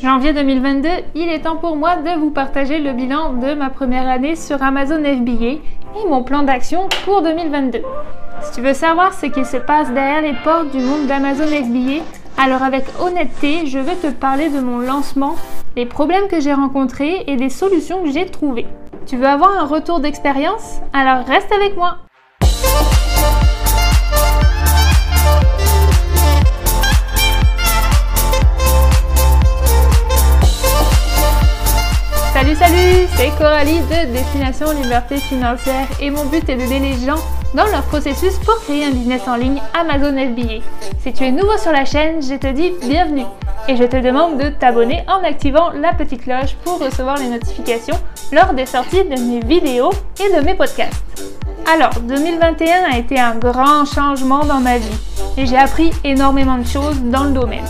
Janvier 2022, il est temps pour moi de vous partager le bilan de ma première année sur Amazon FBA et mon plan d'action pour 2022. Si tu veux savoir ce qui se passe derrière les portes du monde d'Amazon FBA, alors avec honnêteté, je vais te parler de mon lancement, les problèmes que j'ai rencontrés et des solutions que j'ai trouvées. Tu veux avoir un retour d'expérience? Alors reste avec moi Salut c'est Coralie de Destination Liberté Financière et mon but est d'aider les gens dans leur processus pour créer un business en ligne Amazon FBA. Si tu es nouveau sur la chaîne, je te dis bienvenue et je te demande de t'abonner en activant la petite cloche pour recevoir les notifications lors des sorties de mes vidéos et de mes podcasts. Alors, 2021 a été un grand changement dans ma vie et j'ai appris énormément de choses dans le domaine.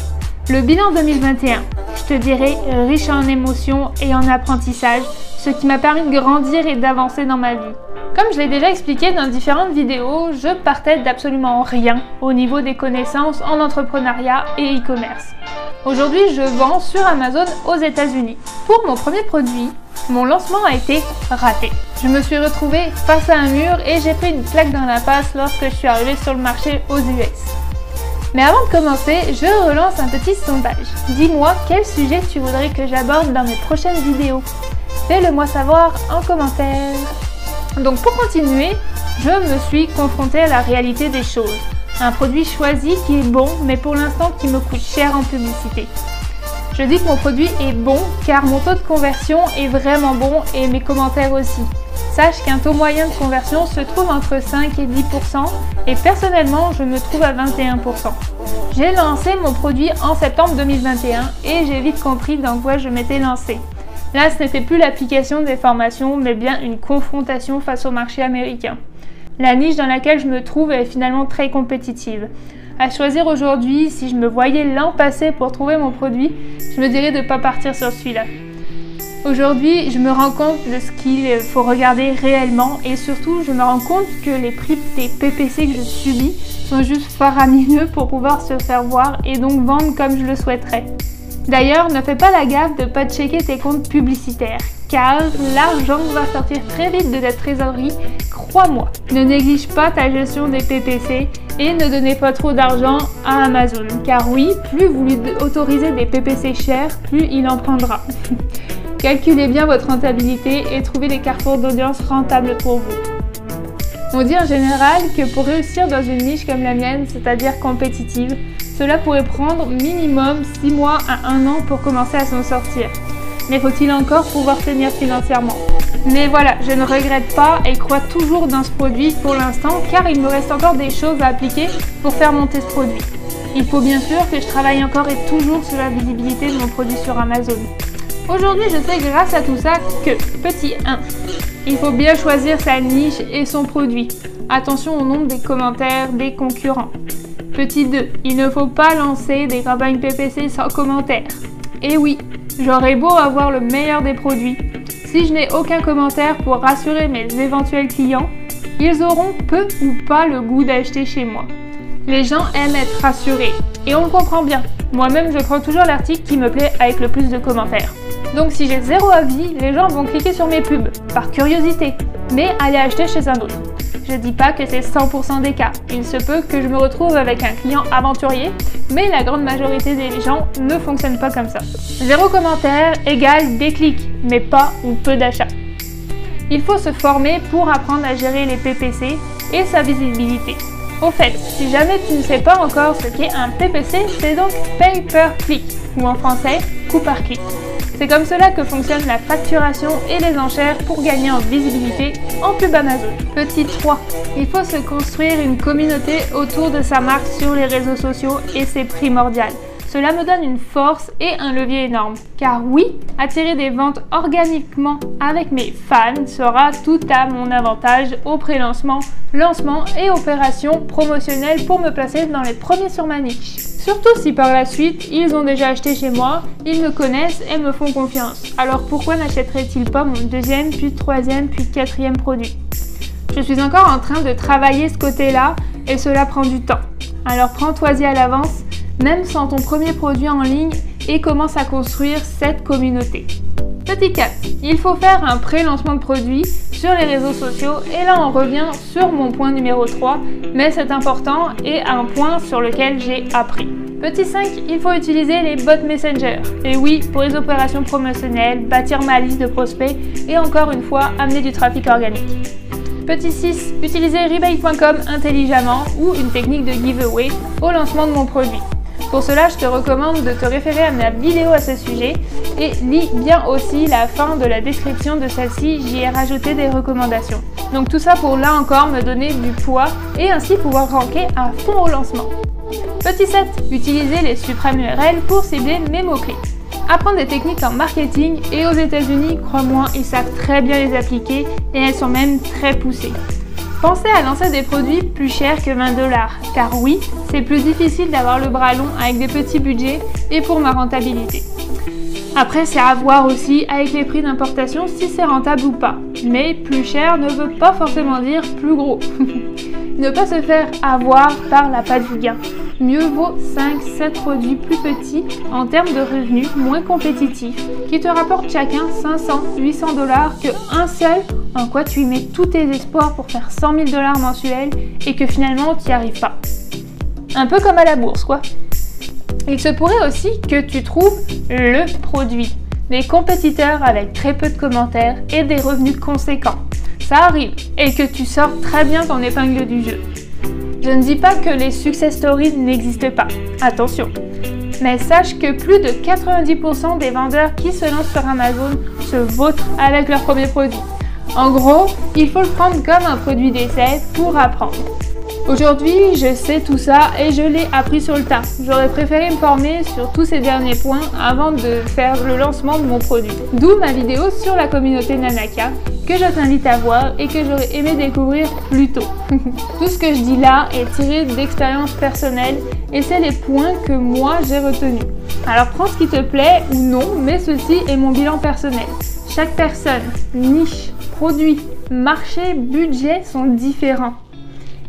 Le bilan 2021, je dirais riche en émotions et en apprentissage, ce qui m'a permis de grandir et d'avancer dans ma vie. Comme je l'ai déjà expliqué dans différentes vidéos, je partais d'absolument rien au niveau des connaissances en entrepreneuriat et e-commerce. Aujourd'hui, je vends sur Amazon aux États-Unis. Pour mon premier produit, mon lancement a été raté. Je me suis retrouvée face à un mur et j'ai pris une claque dans la lorsque je suis arrivée sur le marché aux US. Mais avant de commencer, je relance un petit sondage. Dis-moi quel sujet tu voudrais que j'aborde dans mes prochaines vidéos. Fais-le moi savoir en commentaire. Donc pour continuer, je me suis confrontée à la réalité des choses. Un produit choisi qui est bon, mais pour l'instant qui me coûte cher en publicité. Je dis que mon produit est bon car mon taux de conversion est vraiment bon et mes commentaires aussi. Sache qu'un taux moyen de conversion se trouve entre 5 et 10% et personnellement je me trouve à 21% J'ai lancé mon produit en septembre 2021 et j'ai vite compris dans quoi je m'étais lancé. Là, ce n'était plus l'application des formations, mais bien une confrontation face au marché américain. La niche dans laquelle je me trouve est finalement très compétitive. À choisir aujourd'hui, si je me voyais l'an passé pour trouver mon produit, je me dirais de ne pas partir sur celui-là. Aujourd'hui, je me rends compte de ce qu'il faut regarder réellement et surtout, je me rends compte que les prix des PPC que je subis sont juste faramineux pour pouvoir se faire voir et donc vendre comme je le souhaiterais. D'ailleurs, ne fais pas la gaffe de pas checker tes comptes publicitaires car l'argent va sortir très vite de ta trésorerie, crois-moi. Ne néglige pas ta gestion des PPC et ne donnez pas trop d'argent à Amazon car oui, plus vous lui autorisez des PPC chers, plus il en prendra. Calculez bien votre rentabilité et trouvez des carrefours d'audience rentables pour vous. On dit en général que pour réussir dans une niche comme la mienne, c'est-à-dire compétitive, cela pourrait prendre minimum 6 mois à 1 an pour commencer à s'en sortir. Mais faut-il encore pouvoir tenir financièrement? Mais voilà, je ne regrette pas et crois toujours dans ce produit pour l'instant car il me reste encore des choses à appliquer pour faire monter ce produit. Il faut bien sûr que je travaille encore et toujours sur la visibilité de mon produit sur Amazon. Aujourd'hui, je sais grâce à tout ça que, petit 1, il faut bien choisir sa niche et son produit. Attention au nombre des commentaires des concurrents. Petit 2, il ne faut pas lancer des campagnes PPC sans commentaires. Et oui, j'aurais beau avoir le meilleur des produits. Si je n'ai aucun commentaire pour rassurer mes éventuels clients, ils auront peu ou pas le goût d'acheter chez moi. Les gens aiment être rassurés. Et on le comprend bien. Moi-même, je prends toujours l'article qui me plaît avec le plus de commentaires. Donc si j'ai zéro avis, les gens vont cliquer sur mes pubs, par curiosité, mais aller acheter chez un autre. Je dis pas que c'est 100% des cas. Il se peut que je me retrouve avec un client aventurier, mais la grande majorité des gens ne fonctionnent pas comme ça. Zéro commentaire égale des clics, mais pas ou peu d'achats. Il faut se former pour apprendre à gérer les PPC et sa visibilité. Au fait, si jamais tu ne sais pas encore ce qu'est un PPC, c'est donc Pay Per Click, ou en français, coup par clic. C'est comme cela que fonctionne la facturation et les enchères pour gagner en visibilité en pub Amazon. Petit 3. Il faut se construire une communauté autour de sa marque sur les réseaux sociaux et c'est primordial. Cela me donne une force et un levier énorme. Car oui, attirer des ventes organiquement avec mes fans sera tout à mon avantage au pré-lancement, lancement et opérations promotionnelles pour me placer dans les premiers sur ma niche. Surtout si par la suite, ils ont déjà acheté chez moi, ils me connaissent et me font confiance. Alors pourquoi n'achèteraient-ils pas mon deuxième, puis troisième, puis quatrième produit? Je suis encore en train de travailler ce côté-là et cela prend du temps. Alors prends-toi-y à l'avance même sans ton premier produit en ligne et commence à construire cette communauté. Petit 4, il faut faire un pré-lancement de produit sur les réseaux sociaux et là on revient sur mon point numéro 3, mais c'est important et un point sur lequel j'ai appris. Petit 5, il faut utiliser les bots Messenger. Et oui, pour les opérations promotionnelles, bâtir ma liste de prospects et encore une fois, amener du trafic organique. Petit 6, utiliser rebate.com intelligemment ou une technique de giveaway au lancement de mon produit. Pour cela, je te recommande de te référer à ma vidéo à ce sujet et lis bien aussi la fin de la description de celle-ci, j'y ai rajouté des recommandations. Donc tout ça pour là encore me donner du poids et ainsi pouvoir ranker à fond au lancement. Petit 7, utiliser les suprêmes URL pour cibler mes mots-clés. Apprendre des techniques en marketing et aux États-Unis, crois-moi, ils savent très bien les appliquer et elles sont même très poussées. Pensez à lancer des produits plus chers que 20 dollars, car oui, c'est plus difficile d'avoir le bras long avec des petits budgets et pour ma rentabilité. Après, c'est à voir aussi avec les prix d'importation si c'est rentable ou pas. Mais plus cher ne veut pas forcément dire plus gros. ne pas se faire avoir par la pas du gain. Mieux vaut 5-7 produits plus petits en termes de revenus moins compétitifs qui te rapportent chacun 500-800 dollars que un seul en quoi tu y mets tous tes espoirs pour faire 100 000 dollars mensuels et que finalement tu n'y arrives pas. Un peu comme à la bourse quoi. Il se pourrait aussi que tu trouves le produit, des compétiteurs avec très peu de commentaires et des revenus conséquents. Ça arrive et que tu sors très bien ton épingle du jeu. Je ne dis pas que les success stories n'existent pas, attention. Mais sache que plus de 90% des vendeurs qui se lancent sur Amazon se vautrent avec leur premier produit. En gros, il faut le prendre comme un produit d'essai pour apprendre. Aujourd'hui, je sais tout ça et je l'ai appris sur le tas. J'aurais préféré me former sur tous ces derniers points avant de faire le lancement de mon produit. D'où ma vidéo sur la communauté Nanaka que je t'invite à voir et que j'aurais aimé découvrir plus tôt. tout ce que je dis là est tiré d'expérience personnelle et c'est les points que moi j'ai retenus. Alors prends ce qui te plaît ou non, mais ceci est mon bilan personnel. Chaque personne, niche, produit, marché, budget sont différents.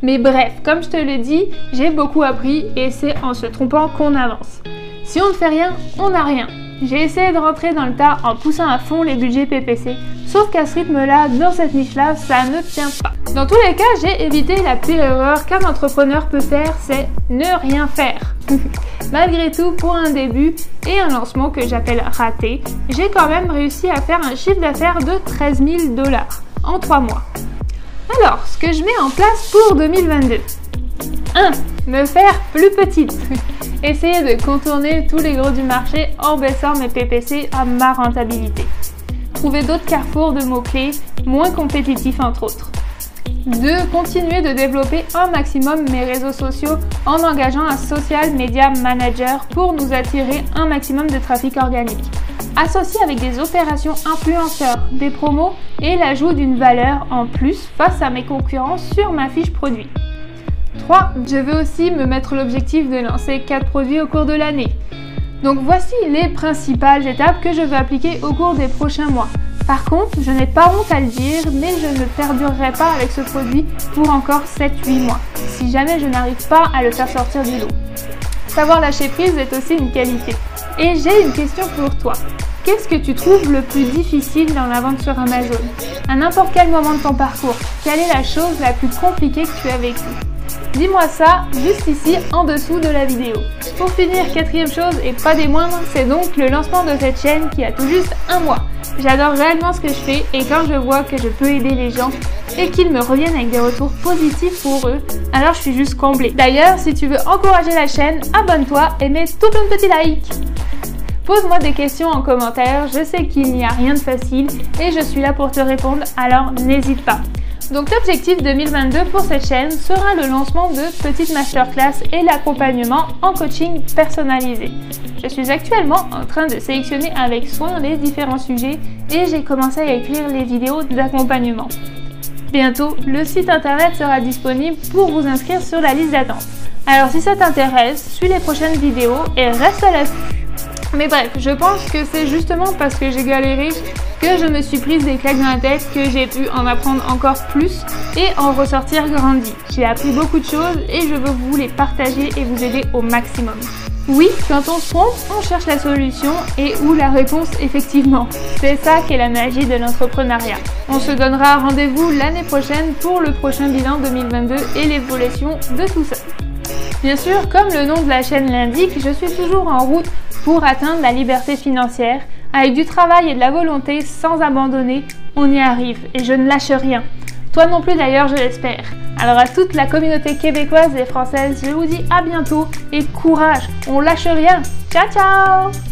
Mais bref, comme je te le dis, j'ai beaucoup appris et c'est en se trompant qu'on avance. Si on ne fait rien, on n'a rien. J'ai essayé de rentrer dans le tas en poussant à fond les budgets PPC, sauf qu'à ce rythme-là, dans cette niche-là, ça ne tient pas. Dans tous les cas, j'ai évité la pire erreur qu'un entrepreneur peut faire, c'est ne rien faire. Malgré tout, pour un début et un lancement que j'appelle raté, j'ai quand même réussi à faire un chiffre d'affaires de 13 000 dollars en 3 mois. Alors, ce que je mets en place pour 2022. 1. Me faire plus petite. Essayer de contourner tous les gros du marché en baissant mes PPC à ma rentabilité. Trouver d'autres carrefours de mots-clés moins compétitifs entre autres. 2. Continuer de développer un maximum mes réseaux sociaux en engageant un social media manager pour nous attirer un maximum de trafic organique associé avec des opérations influenceurs, des promos et l'ajout d'une valeur en plus face à mes concurrents sur ma fiche produit. 3. Je veux aussi me mettre l'objectif de lancer 4 produits au cours de l'année. Donc voici les principales étapes que je veux appliquer au cours des prochains mois. Par contre, je n'ai pas honte à le dire, mais je ne perdurerai pas avec ce produit pour encore 7-8 mois, si jamais je n'arrive pas à le faire sortir du lot. Savoir lâcher prise est aussi une qualité. Et j'ai une question pour toi. Qu'est-ce que tu trouves le plus difficile dans la vente sur Amazon? À n'importe quel moment de ton parcours, quelle est la chose la plus compliquée que tu as vécue? Dis-moi ça juste ici en dessous de la vidéo. Pour finir, quatrième chose et pas des moindres, c'est donc le lancement de cette chaîne qui a tout juste un mois. J'adore réellement ce que je fais et quand je vois que je peux aider les gens et qu'ils me reviennent avec des retours positifs pour eux, alors je suis juste comblée. D'ailleurs, si tu veux encourager la chaîne, abonne-toi et mets tout plein de petits likes. Pose-moi des questions en commentaire, je sais qu'il n'y a rien de facile et je suis là pour te répondre, alors n'hésite pas. Donc l'objectif 2022 pour cette chaîne sera le lancement de petites masterclass et l'accompagnement en coaching personnalisé. Je suis actuellement en train de sélectionner avec soin les différents sujets et j'ai commencé à écrire les vidéos d'accompagnement. Bientôt, le site internet sera disponible pour vous inscrire sur la liste d'attente. Alors si ça t'intéresse, suis les prochaines vidéos et reste à l'affût. Mais bref, je pense que c'est justement parce que j'ai galéré que je me suis prise des claques dans la tête que j'ai pu en apprendre encore plus et en ressortir grandi. J'ai appris beaucoup de choses et je veux vous les partager et vous aider au maximum. Oui, quand on se trompe, on cherche la solution et où la réponse effectivement. C'est ça qui est la magie de l'entrepreneuriat. On se donnera rendez-vous l'année prochaine pour le prochain bilan 2022 et l'évolution de tout ça. Bien sûr, comme le nom de la chaîne l'indique, je suis toujours en route pour atteindre la liberté financière. Avec du travail et de la volonté, sans abandonner, on y arrive et je ne lâche rien. Toi non plus d'ailleurs, je l'espère. Alors à toute la communauté québécoise et française, je vous dis à bientôt et courage, on lâche rien. Ciao ciao